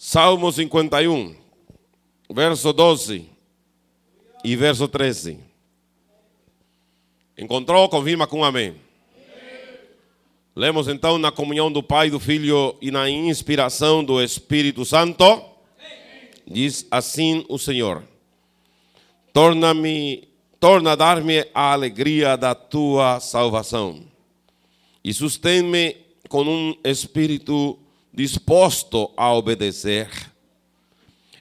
Salmo 51, verso 12 e verso 13. Encontrou? Confirma com um amém. Lemos então na comunhão do Pai, do Filho e na inspiração do Espírito Santo. Diz assim o Senhor: Torna-me, torna a dar-me a alegria da tua salvação e sustém-me com um espírito disposto a obedecer.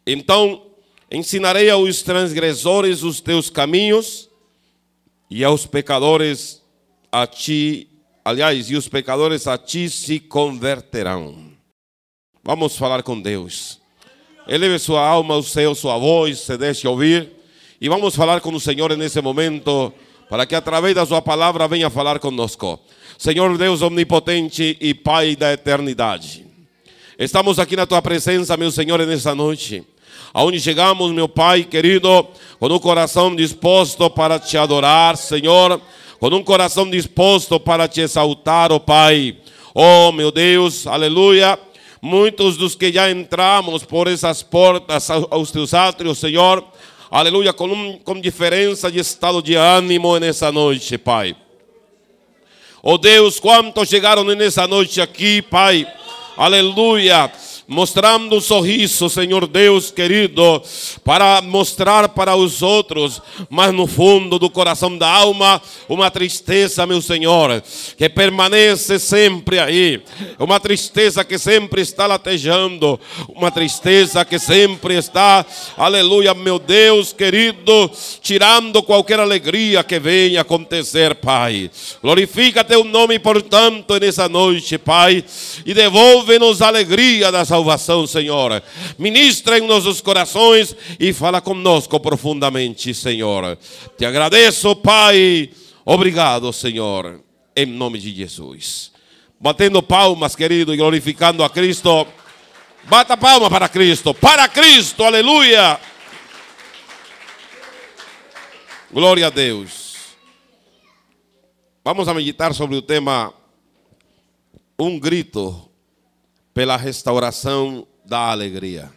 Então ensinarei aos transgressores os teus caminhos e aos pecadores a ti, aliás, e os pecadores a ti se converterão. Vamos falar com Deus. Eleve sua alma ao céu, sua voz, se deixe ouvir. E vamos falar com o Senhor nesse momento, para que através da sua palavra venha falar conosco. Senhor Deus omnipotente e Pai da eternidade. Estamos aqui na tua presença, meu Senhor, nessa noite. Aonde chegamos, meu Pai querido, com um coração disposto para te adorar, Senhor, com um coração disposto para te exaltar, ó oh Pai. Oh, meu Deus, aleluia. Muitos dos que já entramos por essas portas aos teus átrios, Senhor, aleluia, com, um, com diferença de estado de ânimo nessa noite, Pai. Oh Deus, quantos chegaram nessa noite aqui, Pai, aleluia mostrando um sorriso, Senhor Deus querido, para mostrar para os outros, mas no fundo do coração da alma, uma tristeza, meu Senhor, que permanece sempre aí, uma tristeza que sempre está latejando, uma tristeza que sempre está, aleluia, meu Deus querido, tirando qualquer alegria que venha acontecer, Pai. Glorifica teu nome, portanto, nessa noite, Pai, e devolve-nos a alegria da salvação, Senhor. Ministra em nossos corações e fala conosco profundamente, Senhor. Te agradeço, Pai. Obrigado, Senhor, em nome de Jesus. Batendo palmas, querido, e glorificando a Cristo. Bata palma para Cristo, para Cristo, aleluia. Glória a Deus. Vamos a meditar sobre o tema Um grito pela restauração da alegria.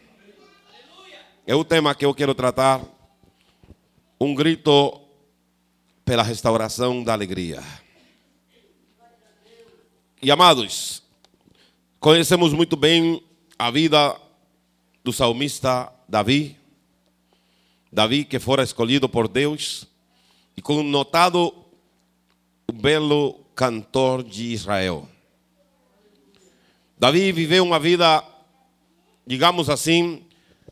É o tema que eu quero tratar. Um grito pela restauração da alegria. E amados, conhecemos muito bem a vida do salmista Davi. Davi que fora escolhido por Deus e connotado o belo cantor de Israel. Davi viveu uma vida, digamos assim,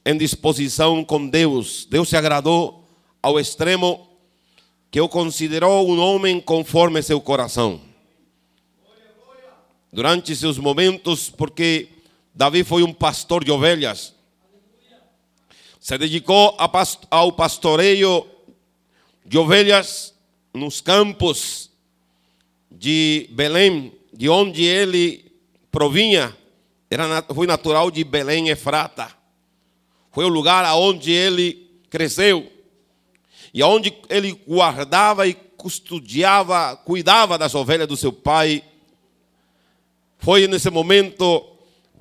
em disposição com Deus. Deus se agradou ao extremo que o considerou um homem conforme seu coração. Durante seus momentos, porque Davi foi um pastor de ovelhas, se dedicou ao pastoreio de ovelhas nos campos de Belém, de onde ele provinha, era, foi natural de Belém Efrata. Foi o lugar aonde ele cresceu. E aonde ele guardava e custodiava, cuidava das ovelhas do seu pai. Foi nesse momento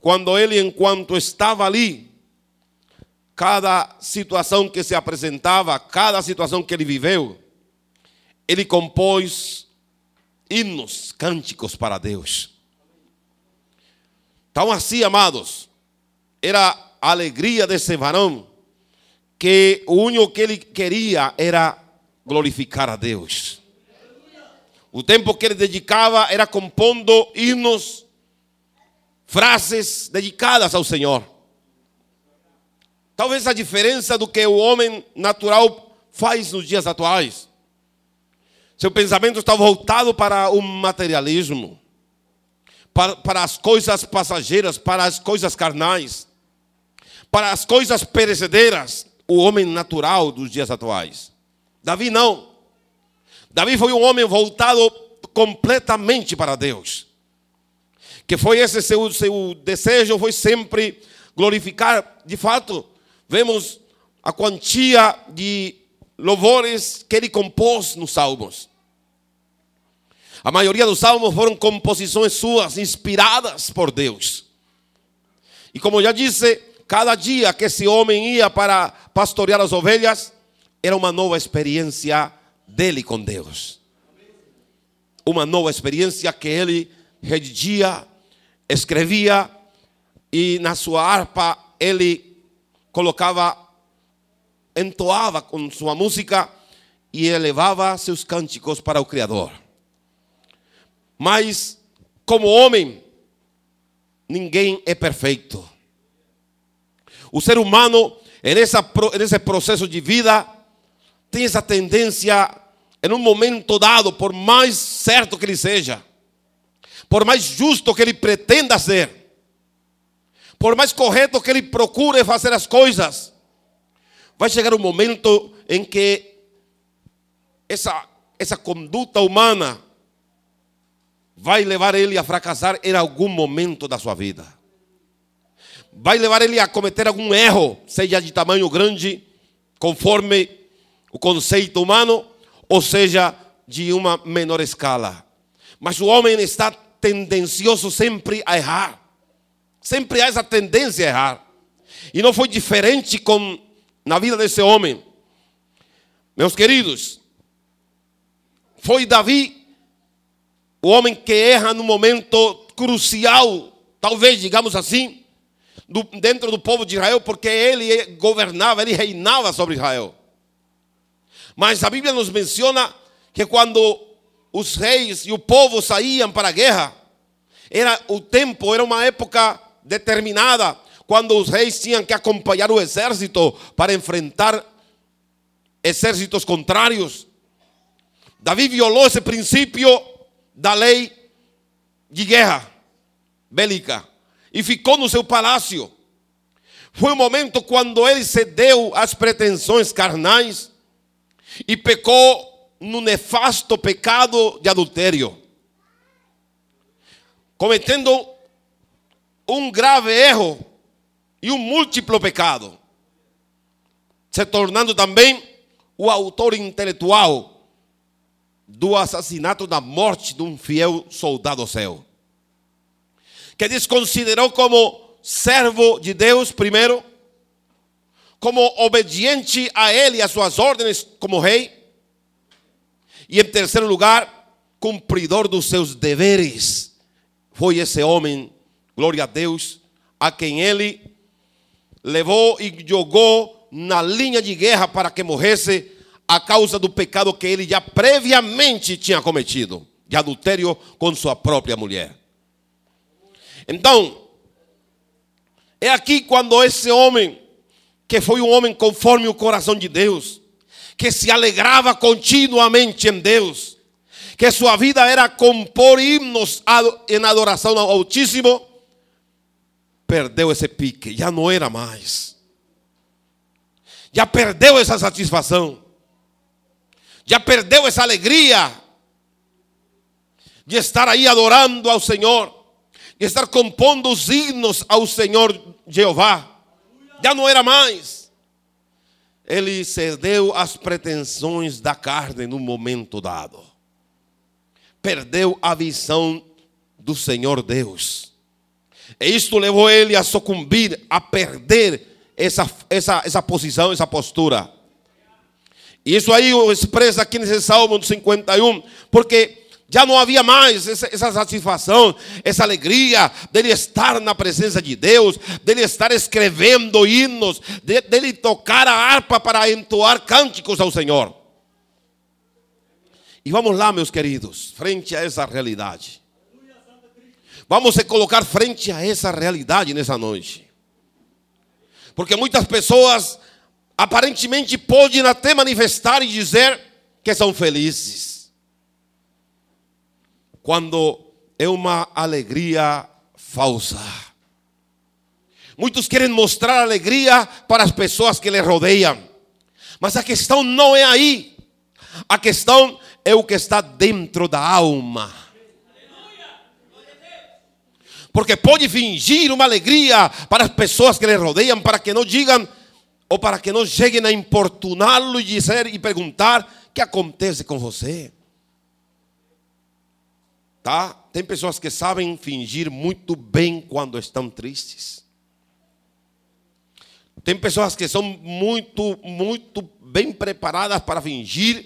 quando ele, enquanto estava ali, cada situação que se apresentava, cada situação que ele viveu, ele compôs hinos, cânticos para Deus. Então, assim, amados, era a alegria desse varão, que o único que ele queria era glorificar a Deus. O tempo que ele dedicava era compondo hinos, frases dedicadas ao Senhor. Talvez a diferença do que o homem natural faz nos dias atuais. Seu pensamento está voltado para o materialismo para, para as coisas passageiras, para as coisas carnais, para as coisas perecedeiras, o homem natural dos dias atuais. Davi não. Davi foi um homem voltado completamente para Deus. Que foi esse seu, seu desejo, foi sempre glorificar. De fato, vemos a quantia de louvores que ele compôs nos salmos. A maioria dos salmos foram composições suas, inspiradas por Deus. E como já disse, cada dia que esse homem ia para pastorear as ovelhas, era uma nova experiência dele com Deus. Uma nova experiência que ele redigia, escrevia e na sua harpa ele colocava, entoava com sua música e elevava seus cânticos para o Criador. Mas, como homem, ninguém é perfeito. O ser humano, nesse processo de vida, tem essa tendência, em um momento dado, por mais certo que ele seja, por mais justo que ele pretenda ser, por mais correto que ele procure fazer as coisas, vai chegar um momento em que essa, essa conduta humana vai levar ele a fracassar em algum momento da sua vida. Vai levar ele a cometer algum erro, seja de tamanho grande, conforme o conceito humano, ou seja, de uma menor escala. Mas o homem está tendencioso sempre a errar. Sempre há essa tendência a errar. E não foi diferente com na vida desse homem. Meus queridos, foi Davi o homem que erra no momento crucial, talvez digamos assim, do, dentro do povo de Israel, porque ele governava, ele reinava sobre Israel. Mas a Bíblia nos menciona que quando os reis e o povo saíam para a guerra, era o tempo, era uma época determinada, quando os reis tinham que acompanhar o exército para enfrentar exércitos contrários. Davi violou esse princípio da lei de guerra bélica e ficou no seu palácio. Foi o momento quando ele cedeu às pretensões carnais e pecou no nefasto pecado de adultério, cometendo um grave erro e um múltiplo pecado, se tornando também o autor intelectual do assassinato da morte de um fiel soldado seu, que desconsiderou como servo de Deus primeiro, como obediente a ele e às suas ordens como rei, e em terceiro lugar, cumpridor dos seus deveres. Foi esse homem, glória a Deus, a quem ele levou e jogou na linha de guerra para que morresse a causa do pecado que ele já previamente tinha cometido, de adultério com sua própria mulher. Então, é aqui quando esse homem, que foi um homem conforme o coração de Deus, que se alegrava continuamente em Deus, que sua vida era compor himnos em adoração ao Altíssimo, perdeu esse pique, já não era mais. Já perdeu essa satisfação já perdeu essa alegria de estar aí adorando ao Senhor, de estar compondo os hinos ao Senhor Jeová. Já não era mais. Ele cedeu às pretensões da carne no momento dado. Perdeu a visão do Senhor Deus. E isto levou ele a sucumbir, a perder essa, essa, essa posição, essa postura. Isso aí o expressa aqui nesse Salmo 51, porque já não havia mais essa, satisfação, essa alegria dele estar na presença de Deus, dele estar escrevendo hinos, de, dele tocar a harpa para entoar cânticos ao Senhor. E vamos lá, meus queridos, frente a essa realidade. Vamos se colocar frente a essa realidade nessa noite. Porque muitas pessoas aparentemente podem até manifestar e dizer que são felizes. Quando é uma alegria falsa. Muitos querem mostrar alegria para as pessoas que lhe rodeiam. Mas a questão não é aí. A questão é o que está dentro da alma. Porque pode fingir uma alegria para as pessoas que lhe rodeiam, para que não digam ou para que não cheguem a importuná-lo e dizer e perguntar que acontece com você. Tá? Tem pessoas que sabem fingir muito bem quando estão tristes. Tem pessoas que são muito, muito bem preparadas para fingir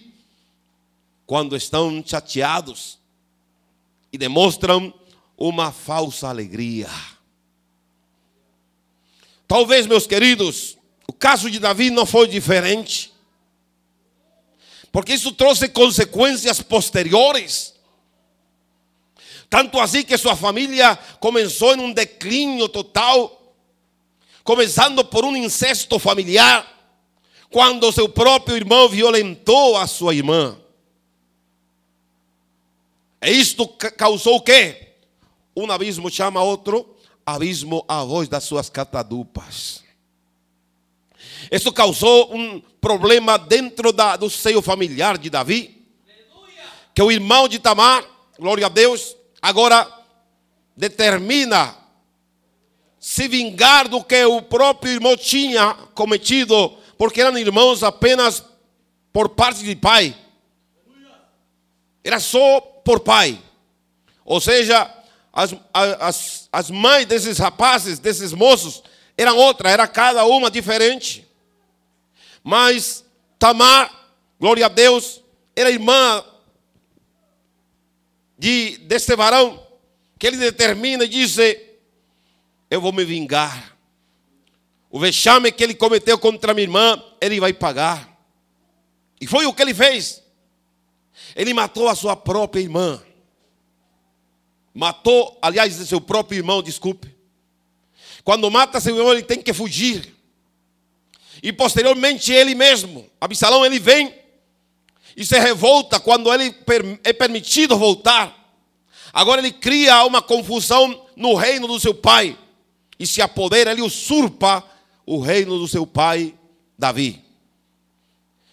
quando estão chateados e demonstram uma falsa alegria. Talvez, meus queridos, caso de Davi não foi diferente, porque isso trouxe consequências posteriores. Tanto assim que sua família começou em um declínio total, começando por um incesto familiar, quando seu próprio irmão violentou a sua irmã. E isto causou o quê? Um abismo chama outro abismo a voz das suas catadupas. Isso causou um problema dentro da, do seio familiar de Davi. Que o irmão de Tamar, glória a Deus, agora determina se vingar do que o próprio irmão tinha cometido, porque eram irmãos apenas por parte de pai. Era só por pai. Ou seja, as, as, as mães desses rapazes, desses moços, eram outra, era cada uma diferente. Mas Tamar, glória a Deus, era irmã de, deste varão, que ele determina e diz: Eu vou me vingar. O vexame que ele cometeu contra minha irmã, ele vai pagar. E foi o que ele fez. Ele matou a sua própria irmã. Matou, aliás, seu próprio irmão, desculpe. Quando mata seu irmão, ele tem que fugir. E posteriormente ele mesmo, Absalão, ele vem e se revolta quando ele é permitido voltar. Agora ele cria uma confusão no reino do seu pai e se apodera, ele usurpa o reino do seu pai Davi.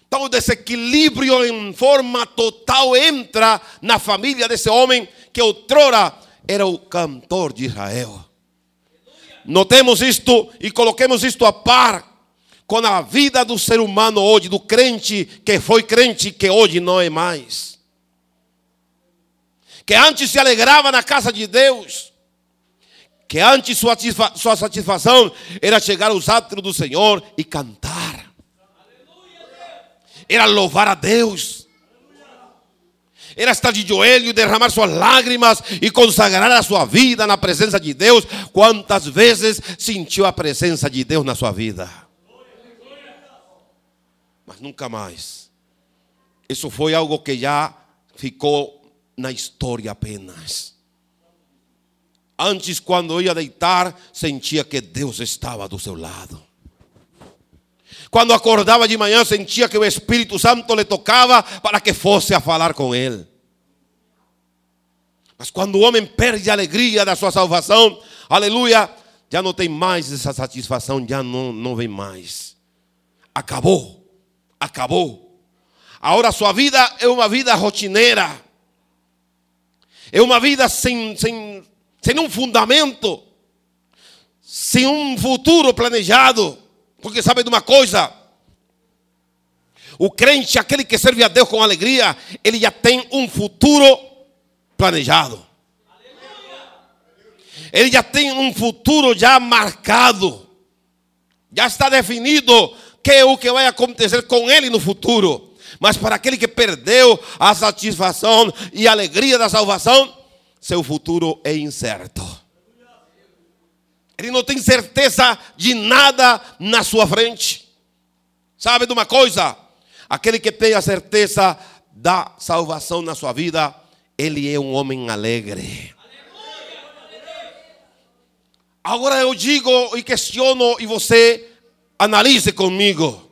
Então o desequilíbrio em forma total entra na família desse homem que outrora era o cantor de Israel. Notemos isto e coloquemos isto a par com a vida do ser humano hoje, do crente que foi crente que hoje não é mais. Que antes se alegrava na casa de Deus. Que antes sua, sua satisfação era chegar aos atos do Senhor e cantar era louvar a Deus. Era estar de joelho, derramar suas lágrimas e consagrar a sua vida na presença de Deus. Quantas vezes sentiu a presença de Deus na sua vida? Nunca mais. Isso foi algo que já ficou na história apenas. Antes, quando ia deitar, sentia que Deus estava do seu lado. Quando acordava de manhã, sentia que o Espírito Santo lhe tocava para que fosse a falar com ele. Mas quando o homem perde a alegria da sua salvação, aleluia, já não tem mais essa satisfação, já não, não vem mais. Acabou, acabou. Agora sua vida é uma vida rotineira, é uma vida sem, sem, sem um fundamento, sem um futuro planejado. Porque sabe de uma coisa? O crente, aquele que serve a Deus com alegria, ele já tem um futuro planejado. Ele já tem um futuro já marcado. Já está definido que é o que vai acontecer com ele no futuro. Mas para aquele que perdeu a satisfação e a alegria da salvação, seu futuro é incerto. Ele não tem certeza de nada na sua frente. Sabe de uma coisa? Aquele que tem a certeza da salvação na sua vida, ele é um homem alegre. Agora eu digo e questiono e você analise comigo.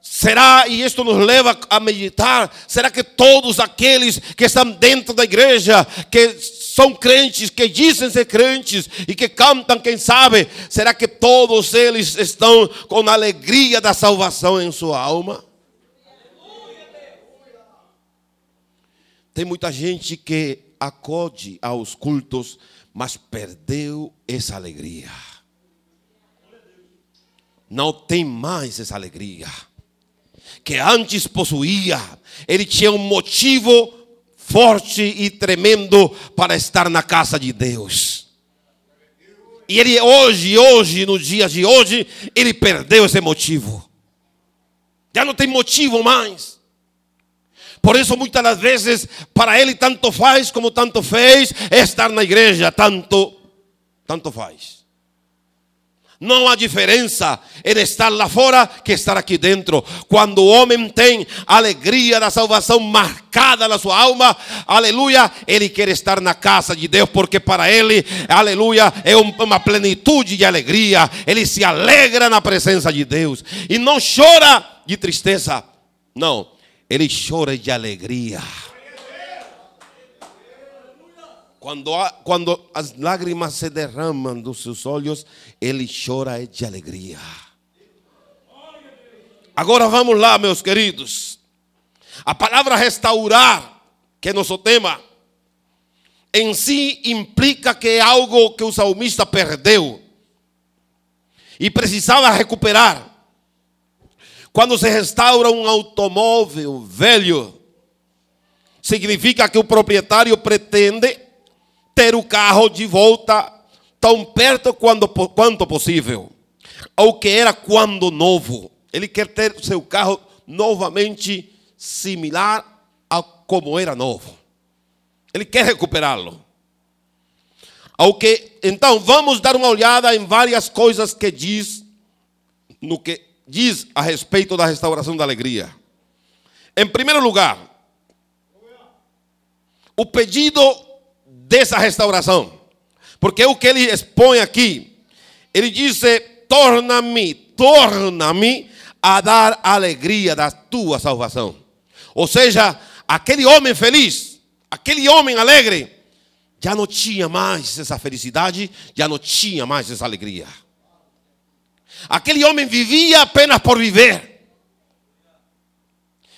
Será, e isto nos leva a meditar, será que todos aqueles que estão dentro da igreja, que são crentes, que dizem ser crentes e que cantam, quem sabe, será que todos eles estão com a alegria da salvação em sua alma? Tem muita gente que acode aos cultos, mas perdeu essa alegria. Não tem mais essa alegria que antes possuía. Ele tinha um motivo forte e tremendo para estar na casa de Deus. E ele hoje, hoje, nos dias de hoje, ele perdeu esse motivo. Já não tem motivo mais. Por isso, muitas das vezes, para ele tanto faz como tanto fez, é estar na igreja, tanto, tanto faz. Não há diferença em estar lá fora que estar aqui dentro. Quando o homem tem a alegria da salvação marcada na sua alma, aleluia, ele quer estar na casa de Deus, porque para ele, aleluia, é uma plenitude de alegria. Ele se alegra na presença de Deus e não chora de tristeza. Não, ele chora de alegria. Quando, quando as lágrimas se derramam dos seus olhos, ele chora de alegria. Agora vamos lá, meus queridos. A palavra restaurar, que é nosso tema, em si implica que é algo que o salmista perdeu e precisava recuperar. Quando se restaura um automóvel velho, significa que o proprietário pretende ter o carro de volta tão perto quanto, quanto possível, ao que era quando novo. Ele quer ter seu carro novamente similar a como era novo. Ele quer recuperá-lo. Ao que, então, vamos dar uma olhada em várias coisas que diz no que diz a respeito da restauração da alegria. Em primeiro lugar, o pedido dessa restauração. Porque o que ele expõe aqui, ele diz: torna-me, torna-me a dar alegria da tua salvação. Ou seja, aquele homem feliz, aquele homem alegre, já não tinha mais essa felicidade, já não tinha mais essa alegria. Aquele homem vivia apenas por viver.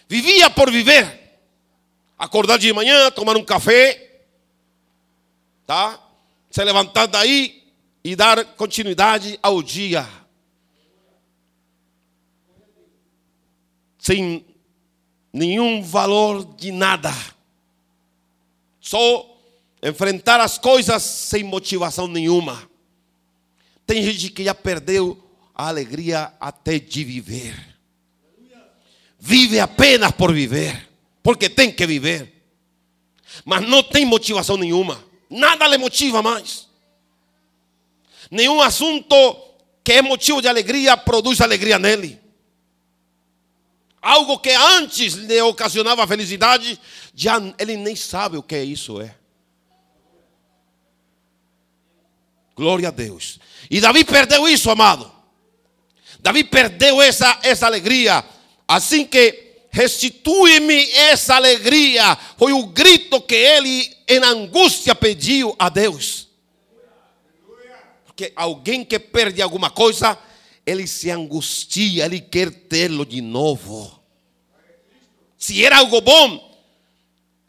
Vivia por viver. Acordar de manhã, tomar um café, tá? Se levantar daí e dar continuidade ao dia. Sem nenhum valor de nada. Só enfrentar as coisas sem motivação nenhuma. Tem gente que já perdeu a alegria até de viver. Vive apenas por viver, porque tem que viver. Mas não tem motivação nenhuma. Nada lhe motiva mais. Nenhum assunto que é motivo de alegria produz alegria nele. Algo que antes lhe ocasionava felicidade, já ele nem sabe o que isso é. Glória a Deus. E Davi perdeu isso, amado. Davi perdeu essa, essa alegria. Assim que restitui-me essa alegria. Foi o grito que ele, em angústia, pediu a Deus. Porque alguém que perde alguma coisa, ele se angustia, ele quer tê-lo de novo. Se era algo bom,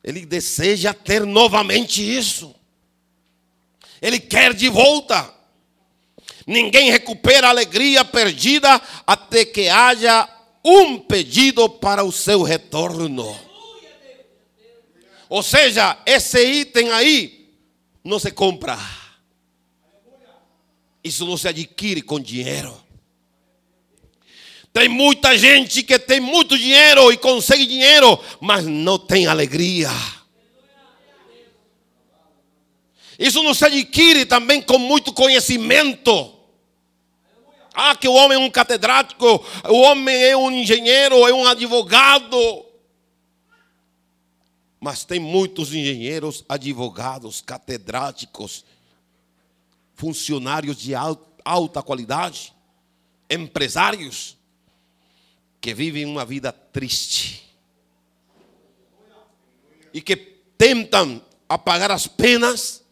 ele deseja ter novamente isso. Ele quer de volta. Ninguém recupera a alegria perdida até que haja um pedido para o seu retorno. Ou seja, esse item aí não se compra. Isso não se adquire com dinheiro. Tem muita gente que tem muito dinheiro e consegue dinheiro, mas não tem alegria. Isso não se adquire também com muito conhecimento. Ah, que o homem é um catedrático, o homem é um engenheiro, é um advogado. Mas tem muitos engenheiros, advogados, catedráticos, funcionários de alta qualidade, empresários, que vivem uma vida triste e que tentam apagar as penas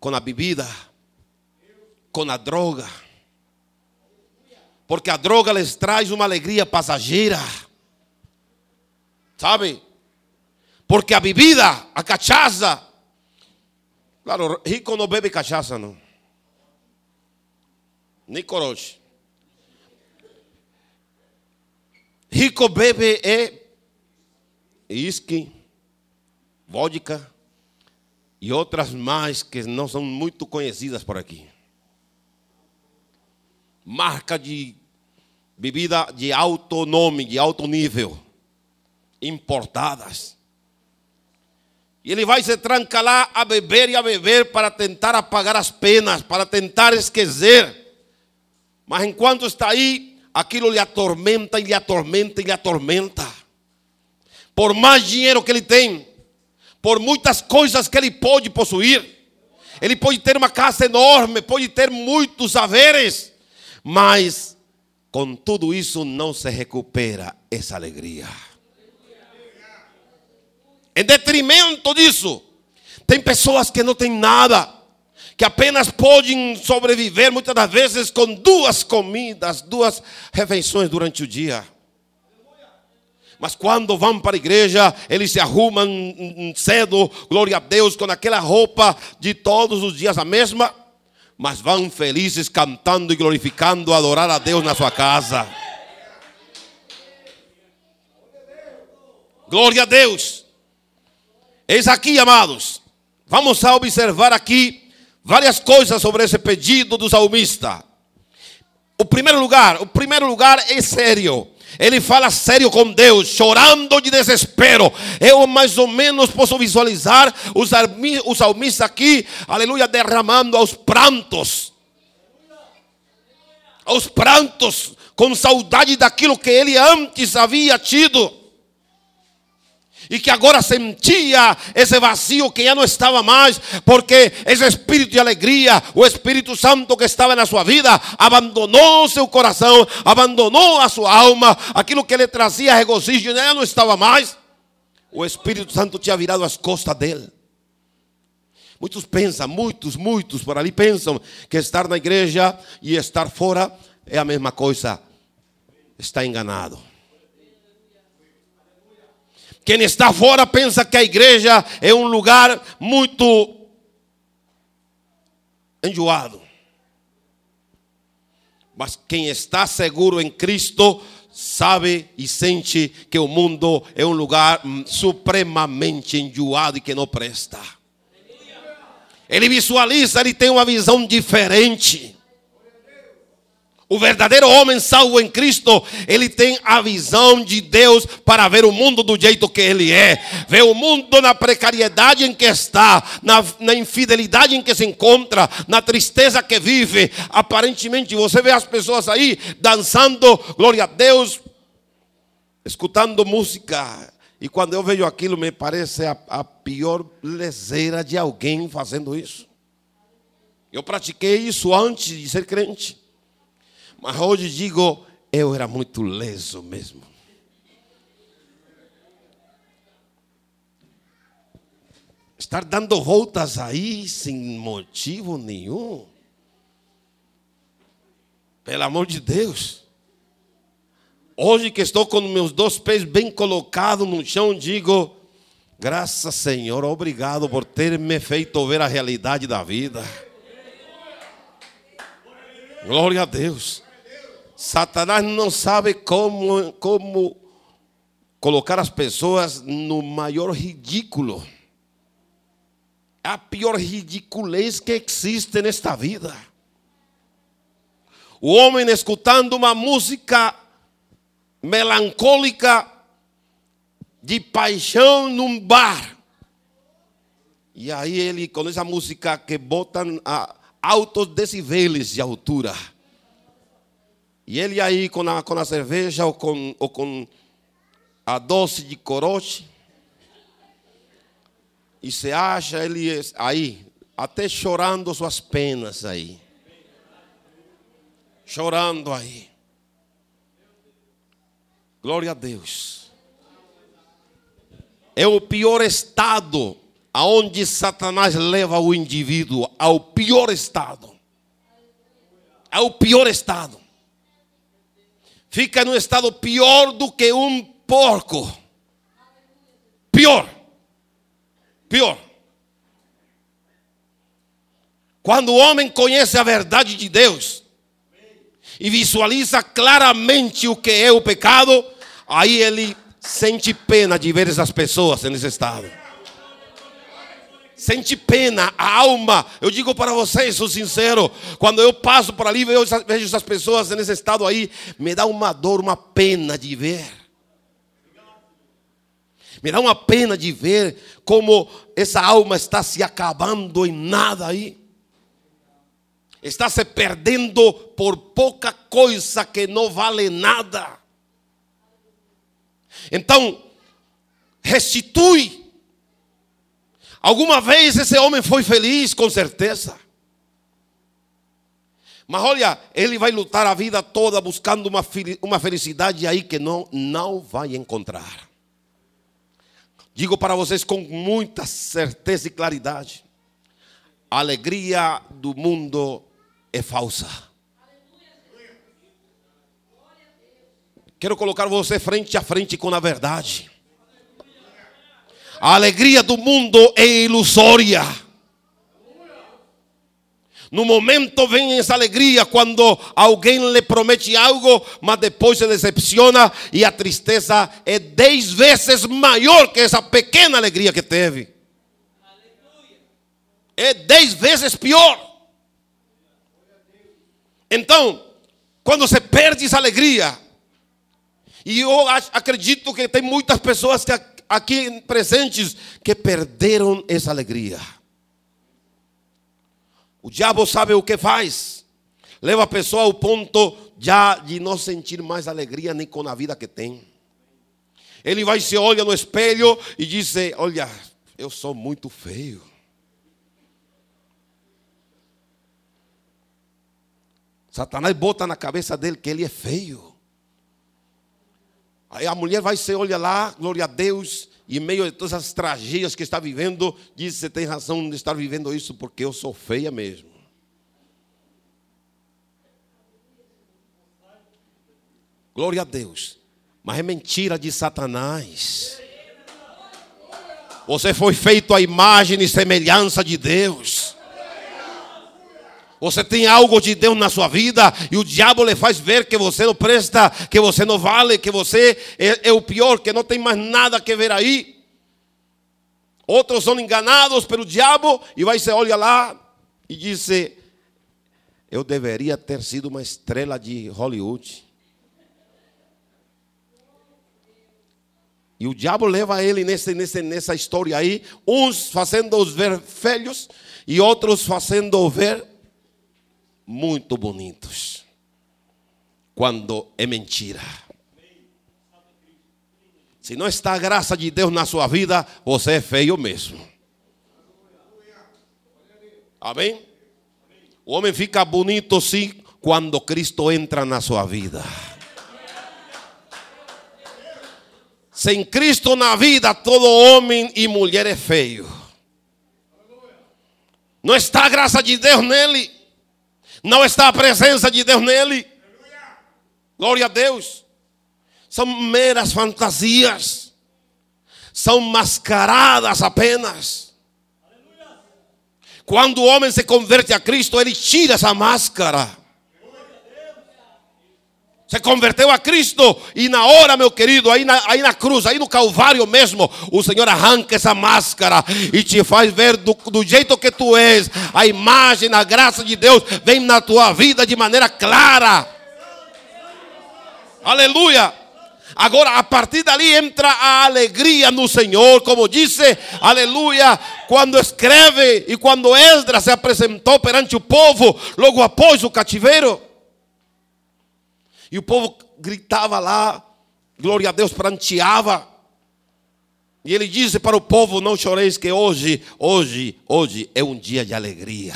com a bebida, com a droga porque a droga les traz uma alegria passageira. Sabe? Porque a bebida, a cachaça. Claro, rico não bebe cachaça, não. Nem coroche. Rico bebe é uísque, vodka e outras mais que não são muito conhecidas por aqui. marca de bebida de alto nome, de alto nível, importadas. E ele vai se trancar lá a beber e a beber para tentar apagar as penas, para tentar esquecer. Mas enquanto está aí, aquilo lhe atormenta e lhe atormenta e lhe atormenta. Por mais dinheiro que ele tem, por muitas coisas que ele pode possuir, ele pode ter uma casa enorme, pode ter muitos haveres, mas com tudo isso não se recupera essa alegria. Em detrimento disso, tem pessoas que não têm nada, que apenas podem sobreviver muitas das vezes com duas comidas, duas refeições durante o dia. Mas quando vão para a igreja, eles se arrumam cedo, glória a Deus, com aquela roupa de todos os dias a mesma, mas vão felizes cantando e glorificando, adorar a Deus na sua casa. Glória a Deus. Eis aqui, amados, vamos a observar aqui várias coisas sobre esse pedido do salmista. O primeiro lugar, o primeiro lugar é sério. Ele fala sério com Deus, chorando de desespero. Eu mais ou menos posso visualizar os salmistas aqui, aleluia, derramando aos prantos. Aos prantos, com saudade daquilo que ele antes havia tido e que agora sentia esse vazio que já não estava mais, porque esse espírito de alegria, o Espírito Santo que estava na sua vida, abandonou seu coração, abandonou a sua alma, aquilo que lhe trazia regozijo já não estava mais. O Espírito Santo tinha virado as costas dele. Muitos pensam, muitos, muitos por ali pensam que estar na igreja e estar fora é a mesma coisa. Está enganado. Quem está fora pensa que a igreja é um lugar muito enjoado. Mas quem está seguro em Cristo sabe e sente que o mundo é um lugar supremamente enjoado e que não presta. Ele visualiza, ele tem uma visão diferente. O verdadeiro homem salvo em Cristo, ele tem a visão de Deus para ver o mundo do jeito que ele é. Ver o mundo na precariedade em que está, na, na infidelidade em que se encontra, na tristeza que vive. Aparentemente, você vê as pessoas aí dançando, glória a Deus, escutando música. E quando eu vejo aquilo, me parece a, a pior leseira de alguém fazendo isso. Eu pratiquei isso antes de ser crente. Mas hoje digo, eu era muito leso mesmo. Estar dando voltas aí sem motivo nenhum. Pelo amor de Deus. Hoje que estou com meus dois pés bem colocados no chão, digo: graças Senhor, obrigado por ter me feito ver a realidade da vida. Glória a Deus. Satanás não sabe como, como colocar as pessoas no maior ridículo. É a pior ridiculez que existe nesta vida. O homem escutando uma música melancólica de paixão num bar. E aí ele, com essa música que botam a altos decibeles de altura e ele aí com a, com a cerveja ou com, ou com a doce de corote. E se acha ele aí, até chorando suas penas aí. Chorando aí. Glória a Deus. É o pior estado aonde Satanás leva o indivíduo ao pior estado. É o pior estado fica num estado pior do que um porco. Pior. Pior. Quando o homem conhece a verdade de Deus e visualiza claramente o que é o pecado, aí ele sente pena de ver essas pessoas nesse estado. Sente pena, a alma. Eu digo para vocês, sou sincero. Quando eu passo por ali, eu vejo essas pessoas nesse estado aí, me dá uma dor, uma pena de ver. Me dá uma pena de ver como essa alma está se acabando em nada aí. Está se perdendo por pouca coisa que não vale nada. Então, restitui Alguma vez esse homem foi feliz, com certeza. Mas olha, ele vai lutar a vida toda buscando uma, uma felicidade aí que não, não vai encontrar. Digo para vocês com muita certeza e claridade: a alegria do mundo é falsa. Quero colocar você frente a frente com a verdade. A alegria do mundo é ilusória. No momento vem essa alegria quando alguém lhe promete algo, mas depois se decepciona e a tristeza é dez vezes maior que essa pequena alegria que teve. É dez vezes pior. Então, quando se perde essa alegria, e eu acredito que tem muitas pessoas que aqui presentes que perderam essa alegria. O diabo sabe o que faz. Leva a pessoa ao ponto já de não sentir mais alegria nem com a vida que tem. Ele vai se olha no espelho e diz: Olha, eu sou muito feio. Satanás bota na cabeça dele que ele é feio. Aí a mulher vai se olha lá, glória a Deus, e em meio a todas as tragédias que está vivendo, diz: Você tem razão de estar vivendo isso, porque eu sou feia mesmo. Glória a Deus. Mas é mentira de Satanás. Você foi feito à imagem e semelhança de Deus. Você tem algo de Deus na sua vida e o diabo lhe faz ver que você não presta, que você não vale, que você é, é o pior, que não tem mais nada que ver aí. Outros são enganados pelo diabo e vai se olha lá e diz: Eu deveria ter sido uma estrela de Hollywood. E o diabo leva ele nesse, nesse, nessa história aí, uns fazendo-os ver velhos e outros fazendo ver muito bonitos. Quando é mentira. Se não está a graça de Deus na sua vida, você é feio mesmo. Amém? O homem fica bonito sim quando Cristo entra na sua vida. Sem Cristo na vida, todo homem e mulher é feio. Não está a graça de Deus nele. Não está a presença de Deus nele. Glória a Deus. São meras fantasias. São mascaradas apenas. Quando o homem se converte a Cristo, ele tira essa máscara se converteu a Cristo e na hora, meu querido, aí na, aí na cruz, aí no Calvário mesmo, o Senhor arranca essa máscara e te faz ver do, do jeito que tu és. A imagem, a graça de Deus vem na tua vida de maneira clara. Aleluia. Agora, a partir dali entra a alegria no Senhor, como disse, aleluia, quando escreve e quando Esdras se apresentou perante o povo, logo após o cativeiro. E o povo gritava lá, glória a Deus, pranteava. E ele disse para o povo: Não choreis, que hoje, hoje, hoje é um dia de alegria.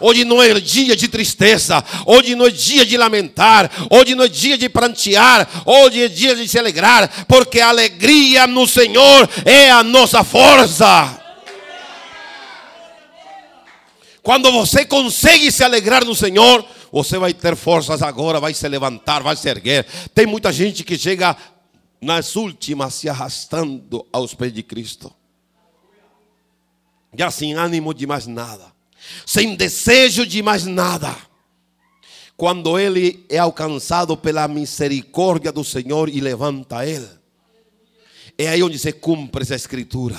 Hoje não é dia de tristeza, hoje não é dia de lamentar, hoje não é dia de prantear, hoje é dia de se alegrar, porque a alegria no Senhor é a nossa força. Quando você consegue se alegrar no Senhor, você vai ter forças agora, vai se levantar, vai se erguer. Tem muita gente que chega nas últimas se arrastando aos pés de Cristo. Já sem ânimo de mais nada, sem desejo de mais nada. Quando ele é alcançado pela misericórdia do Senhor e levanta ele, é aí onde se cumpre essa escritura.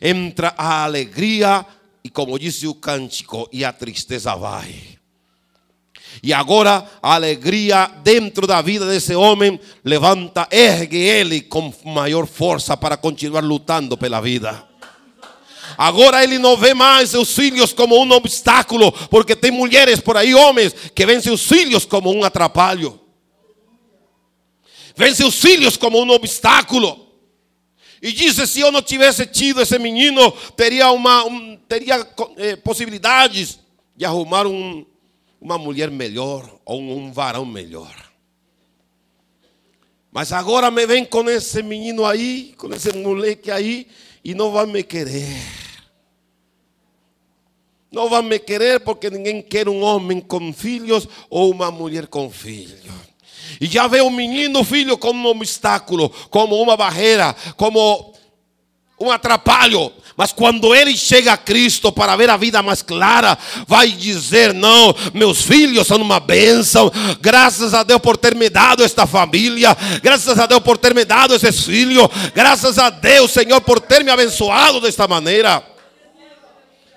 entra a alegria e, como disse o cântico, e a tristeza vai. E agora a alegria dentro da vida desse homem levanta, ergue ele com maior força para continuar lutando pela vida. Agora ele não vê mais seus filhos como um obstáculo, porque tem mulheres por aí, homens, que veem seus filhos como um atrapalho. Vê seus filhos como um obstáculo. E diz: se eu não tivesse tido esse menino, teria, uma, um, teria eh, possibilidades de arrumar um, uma mulher melhor ou um varão melhor. Mas agora me vem com esse menino aí, com esse moleque aí, e não vai me querer. Não vai me querer porque ninguém quer um homem com filhos ou uma mulher com filhos. E já vê o menino, filho, como um obstáculo, como uma barreira, como um atrapalho. Mas quando ele chega a Cristo para ver a vida mais clara, vai dizer: Não, meus filhos são uma bênção. Graças a Deus por ter me dado esta família. Graças a Deus por ter me dado esses filhos. Graças a Deus, Senhor, por ter me abençoado desta maneira.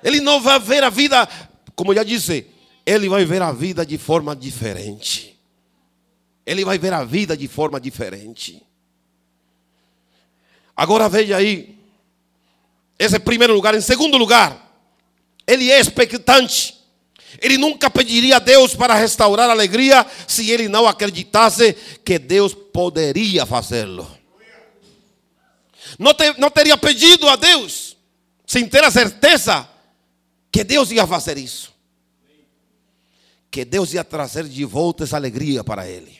Ele não vai ver a vida, como já disse, ele vai ver a vida de forma diferente. Ele vai ver a vida de forma diferente. Agora veja aí, esse é primeiro lugar. Em segundo lugar, ele é expectante. Ele nunca pediria a Deus para restaurar a alegria se ele não acreditasse que Deus poderia fazê-lo. Não, não teria pedido a Deus sem ter a certeza que Deus ia fazer isso. Que Deus ia trazer de volta essa alegria para ele.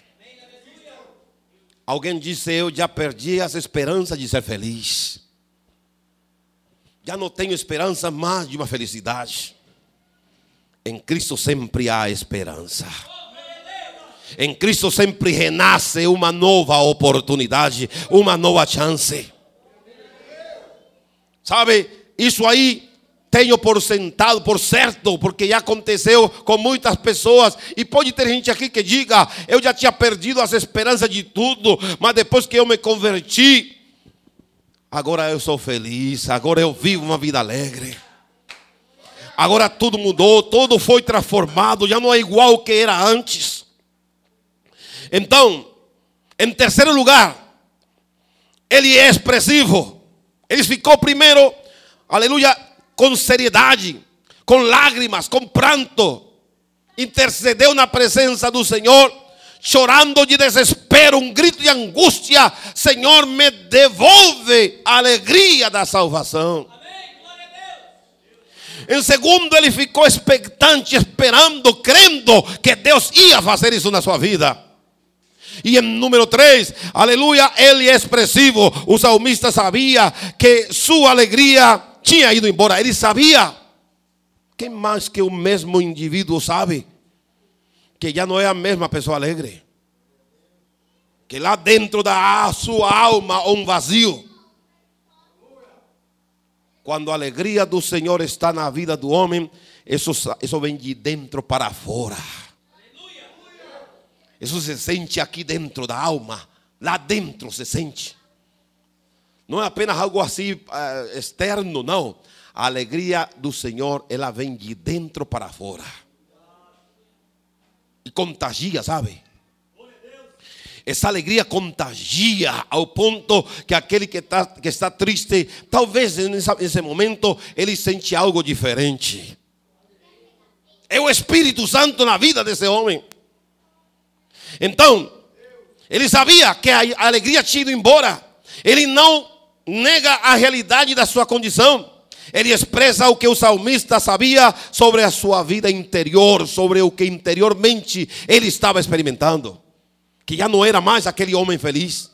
Alguém disse: Eu já perdi as esperanças de ser feliz já não tenho esperança mais de uma felicidade. Em Cristo sempre há esperança. Em Cristo sempre renasce uma nova oportunidade, uma nova chance. Sabe, isso aí tenho por sentado, por certo, porque já aconteceu com muitas pessoas. E pode ter gente aqui que diga: Eu já tinha perdido as esperanças de tudo, mas depois que eu me converti, Agora eu sou feliz, agora eu vivo uma vida alegre. Agora tudo mudou, tudo foi transformado, já não é igual o que era antes. Então, em terceiro lugar, ele é expressivo. Ele ficou primeiro, aleluia, com seriedade, com lágrimas, com pranto. Intercedeu na presença do Senhor chorando de desespero, um grito de angústia: Senhor, me devolve a alegria da salvação. Em segundo, ele ficou expectante, esperando, crendo que Deus ia fazer isso na sua vida. E em número 3, aleluia, ele é expressivo. O salmista sabia que sua alegria tinha ido embora. Ele sabia. Quem mais que o mesmo indivíduo sabe? que já não é a mesma pessoa alegre. Que lá dentro da sua alma há um vazio. Quando a alegria do Senhor está na vida do homem, isso, isso vem de dentro para fora. Isso se sente aqui dentro da alma. Lá dentro se sente. Não é apenas algo assim uh, externo, não. A alegria do Senhor, ela vem de dentro para fora e contagia, sabe? Essa alegria contagia ao ponto que aquele que está, que está triste, talvez nesse momento ele sente algo diferente. É o Espírito Santo na vida desse homem. Então, ele sabia que a alegria tinha ido embora. Ele não nega a realidade da sua condição. Ele expressa o que o salmista sabia sobre a sua vida interior, sobre o que interiormente ele estava experimentando. Que já não era mais aquele homem feliz,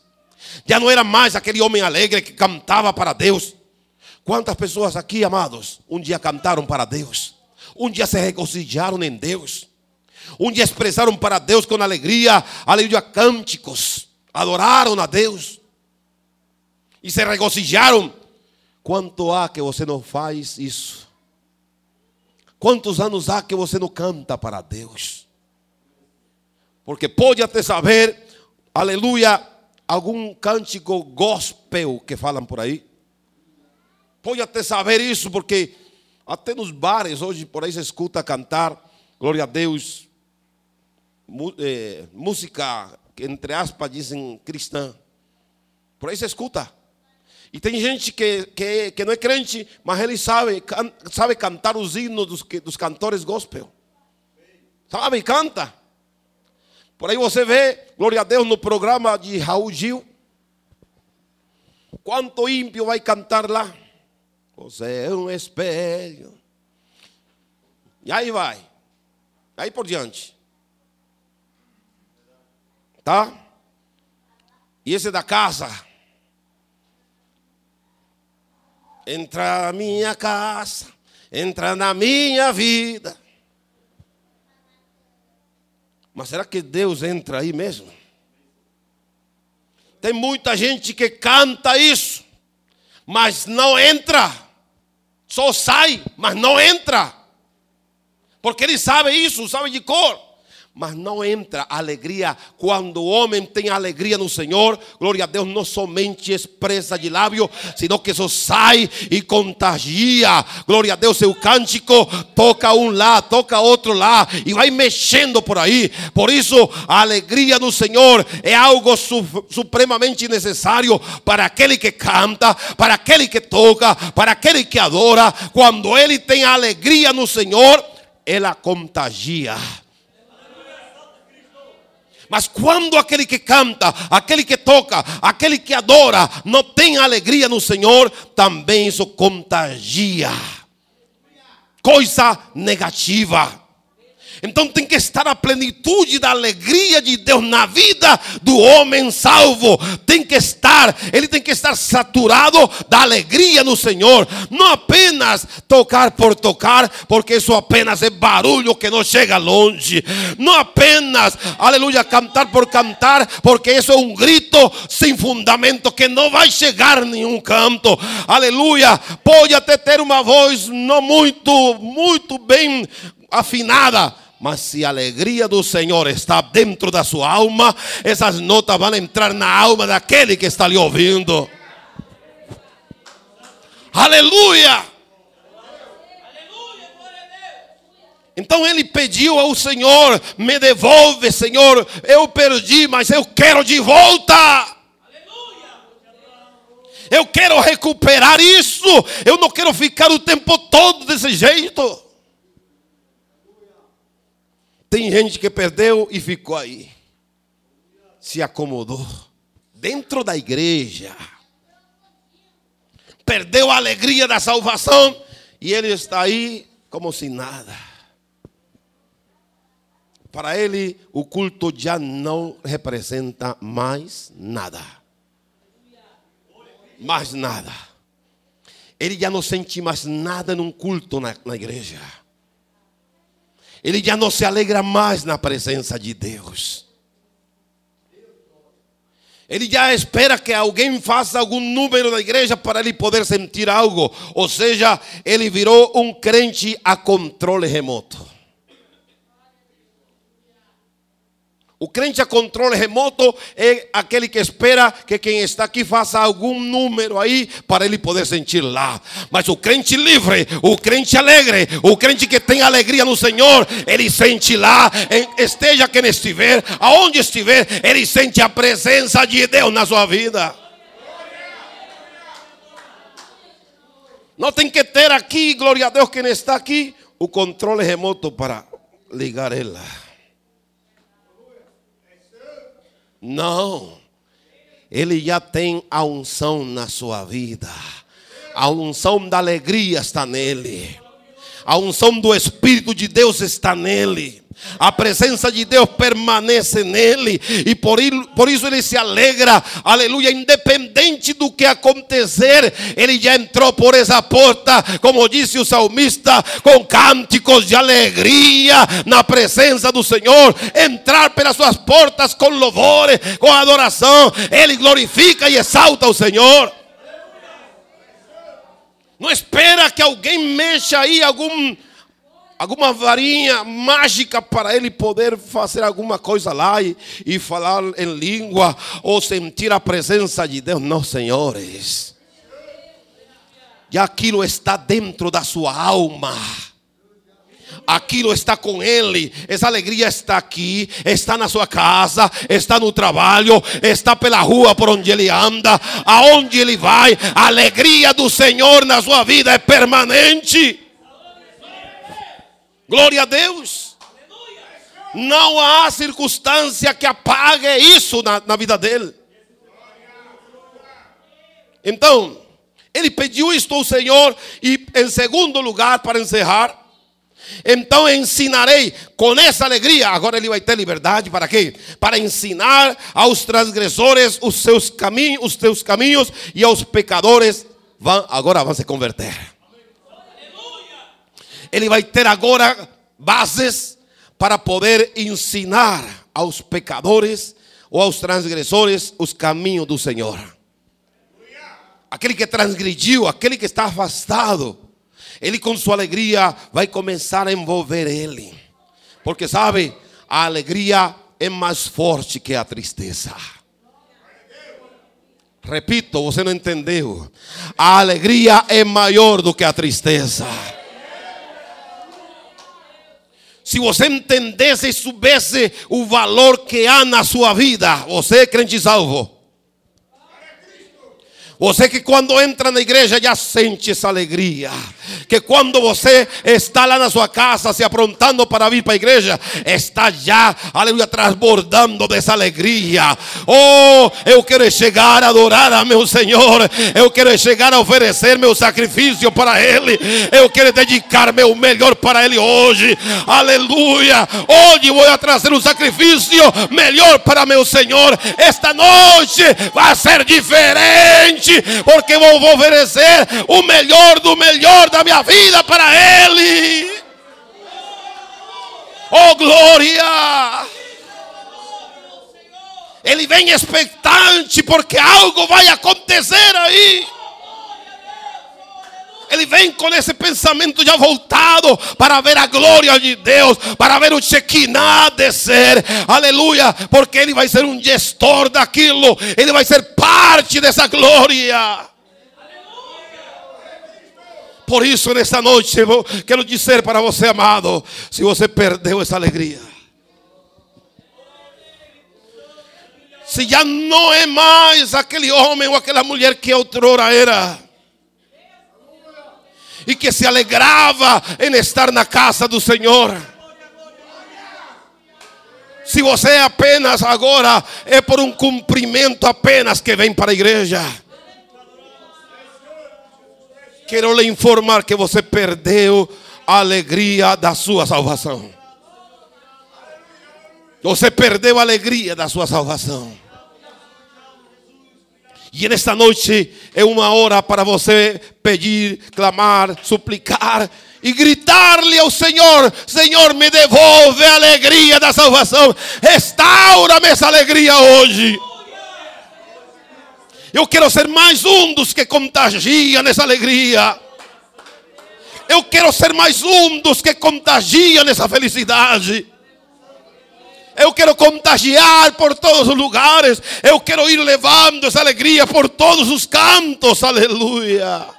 já não era mais aquele homem alegre que cantava para Deus. Quantas pessoas aqui, amados, um dia cantaram para Deus, um dia se regozijaram em Deus, um dia expressaram para Deus com alegria, aleluia, cânticos, adoraram a Deus e se regozijaram Quanto há que você não faz isso? Quantos anos há que você não canta para Deus? Porque pode até saber, aleluia, algum cântico gospel que falam por aí. Pode até saber isso, porque até nos bares hoje por aí se escuta cantar, glória a Deus, eh, música, entre aspas, dizem cristã. Por aí se escuta. E tem gente que, que, que não é crente, mas ele sabe, can, sabe cantar os hinos dos, dos cantores gospel. Sabe, canta. Por aí você vê, glória a Deus, no programa de Raul Gil. Quanto ímpio vai cantar lá? Você é um espelho. E aí vai. Aí por diante. Tá? E esse da casa. Entra na minha casa, entra na minha vida. Mas será que Deus entra aí mesmo? Tem muita gente que canta isso, mas não entra. Só sai, mas não entra. Porque ele sabe isso, sabe de cor mas não entra alegria quando o homem tem alegria no Senhor. Glória a Deus, não somente expressa de lábio, sino que isso sai e contagia. Glória a Deus, seu cântico toca um lá, toca outro lá e vai mexendo por aí. Por isso, a alegria no Senhor é algo supremamente necessário para aquele que canta, para aquele que toca, para aquele que adora. Quando ele tem alegria no Senhor, ela contagia. Mas quando aquele que canta, aquele que toca, aquele que adora, não tem alegria no Senhor, também isso contagia. Coisa negativa. Então tem que estar a plenitude da alegria de Deus na vida do homem salvo. Tem que estar, ele tem que estar saturado da alegria no Senhor. Não apenas tocar por tocar, porque isso apenas é barulho que não chega longe. Não apenas, aleluia, cantar por cantar, porque isso é um grito sem fundamento que não vai chegar em nenhum canto. Aleluia. Pode até ter uma voz não muito, muito bem afinada mas se a alegria do Senhor está dentro da sua alma, essas notas vão entrar na alma daquele que está lhe ouvindo. Aleluia! Então ele pediu ao Senhor: me devolve, Senhor. Eu perdi, mas eu quero de volta. Eu quero recuperar isso. Eu não quero ficar o tempo todo desse jeito. Tem gente que perdeu e ficou aí. Se acomodou. Dentro da igreja. Perdeu a alegria da salvação. E ele está aí como se nada. Para ele, o culto já não representa mais nada. Mais nada. Ele já não sente mais nada num culto na, na igreja ele já não se alegra mais na presença de Deus. Ele já espera que alguém faça algum número na igreja para ele poder sentir algo. Ou seja, ele virou um crente a controle remoto. O crente a controle remoto é aquele que espera que quem está aqui faça algum número aí para ele poder sentir lá. Mas o crente livre, o crente alegre, o crente que tem alegria no Senhor, ele sente lá, esteja quem estiver, aonde estiver, ele sente a presença de Deus na sua vida. Não tem que ter aqui, glória a Deus, quem está aqui, o controle remoto para ligar ela. Não. Ele já tem a unção na sua vida. A unção da alegria está nele. A unção do Espírito de Deus está nele. A presença de Deus permanece nele e por, por isso ele se alegra, aleluia, independente do que acontecer, ele já entrou por essa porta, como disse o salmista, com cânticos de alegria na presença do Senhor, entrar pelas suas portas com louvores, com adoração, ele glorifica e exalta o Senhor. Não espera que alguém mexa aí algum alguma varinha mágica para ele poder fazer alguma coisa lá e, e falar em língua ou sentir a presença de Deus. Não, senhores. e aquilo está dentro da sua alma. Aquilo está com ele, essa alegria está aqui, está na sua casa, está no trabalho, está pela rua por onde ele anda, aonde ele vai, a alegria do Senhor na sua vida é permanente. Glória a Deus. Não há circunstância que apague isso na, na vida dele. Então, ele pediu isto ao Senhor, e em segundo lugar, para encerrar, então ensinarei com essa alegria. Agora ele vai ter liberdade para quê? Para ensinar aos transgressores os seus caminhos, os seus caminhos e aos pecadores vão agora vão se converter. Ele vai ter agora bases para poder ensinar aos pecadores ou aos transgressores os caminhos do Senhor. Aquele que transgrediu, aquele que está afastado, ele com sua alegria vai começar a envolver ele. Porque sabe, a alegria é mais forte que a tristeza. Repito, você não entendeu. A alegria é maior do que a tristeza. Se você entendesse e soubesse o valor que há na sua vida, você é crente salvo. Você que quando entra na igreja já sente essa alegria. Que quando você está lá na sua casa se aprontando para vir para a igreja, está já, aleluia, transbordando dessa alegria. Oh, eu quero chegar a adorar a meu Senhor. Eu quero chegar a oferecer meu sacrifício para Ele. Eu quero dedicar meu melhor para Ele hoje. Aleluia. Hoje vou trazer um sacrifício melhor para meu Senhor. Esta noite vai ser diferente porque vou oferecer o melhor do melhor da minha vida para Ele. Oh glória! Ele vem expectante porque algo vai acontecer aí. Ele vem com esse pensamento já voltado para ver a glória de Deus, para ver o Shekinah descer, aleluia, porque ele vai ser um gestor daquilo, ele vai ser parte dessa glória. Por isso, nessa noite, eu quero dizer para você, amado, se você perdeu essa alegria, se já não é mais aquele homem ou aquela mulher que outrora era, e que se alegrava em estar na casa do Senhor. Se você apenas agora é por um cumprimento apenas que vem para a igreja. Quero lhe informar que você perdeu a alegria da sua salvação. Você perdeu a alegria da sua salvação. E nesta noite é uma hora para você pedir, clamar, suplicar e gritar-lhe ao Senhor: Senhor, me devolve a alegria da salvação, restaura-me essa alegria hoje. Eu quero ser mais um dos que contagia nessa alegria. Eu quero ser mais um dos que contagia nessa felicidade. Eu quero contagiar por todos os lugares. Eu quero ir levando essa alegria por todos os cantos. Aleluia.